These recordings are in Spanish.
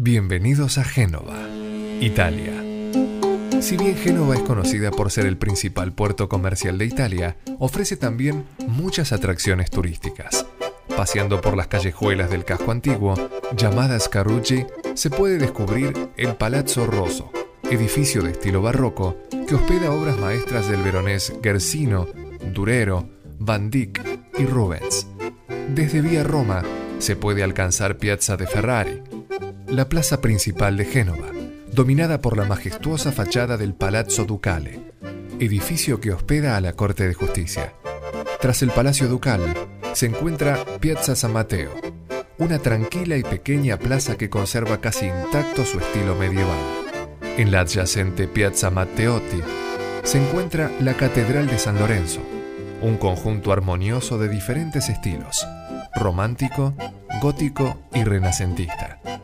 Bienvenidos a Génova, Italia. Si bien Génova es conocida por ser el principal puerto comercial de Italia, ofrece también muchas atracciones turísticas. Paseando por las callejuelas del casco antiguo, llamadas Carucci, se puede descubrir el Palazzo Rosso, edificio de estilo barroco que hospeda obras maestras del veronés Gersino, Durero, Van Dyck y Rubens. Desde Vía Roma se puede alcanzar Piazza de Ferrari, la plaza principal de Génova, dominada por la majestuosa fachada del Palazzo Ducale, edificio que hospeda a la Corte de Justicia. Tras el Palacio Ducal se encuentra Piazza San Mateo, una tranquila y pequeña plaza que conserva casi intacto su estilo medieval. En la adyacente Piazza Matteotti se encuentra la Catedral de San Lorenzo, un conjunto armonioso de diferentes estilos, romántico, gótico y renacentista.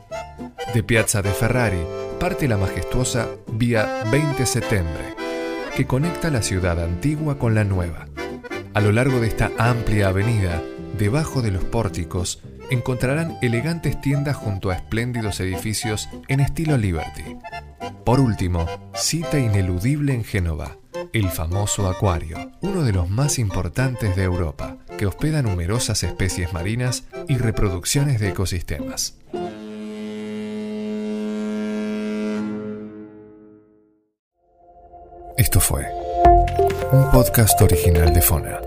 De Piazza de Ferrari parte la majestuosa Vía 20 Septiembre, que conecta la ciudad antigua con la nueva. A lo largo de esta amplia avenida, debajo de los pórticos, encontrarán elegantes tiendas junto a espléndidos edificios en estilo Liberty. Por último, cita ineludible en Génova, el famoso acuario, uno de los más importantes de Europa, que hospeda numerosas especies marinas y reproducciones de ecosistemas. Esto fue un podcast original de Fona.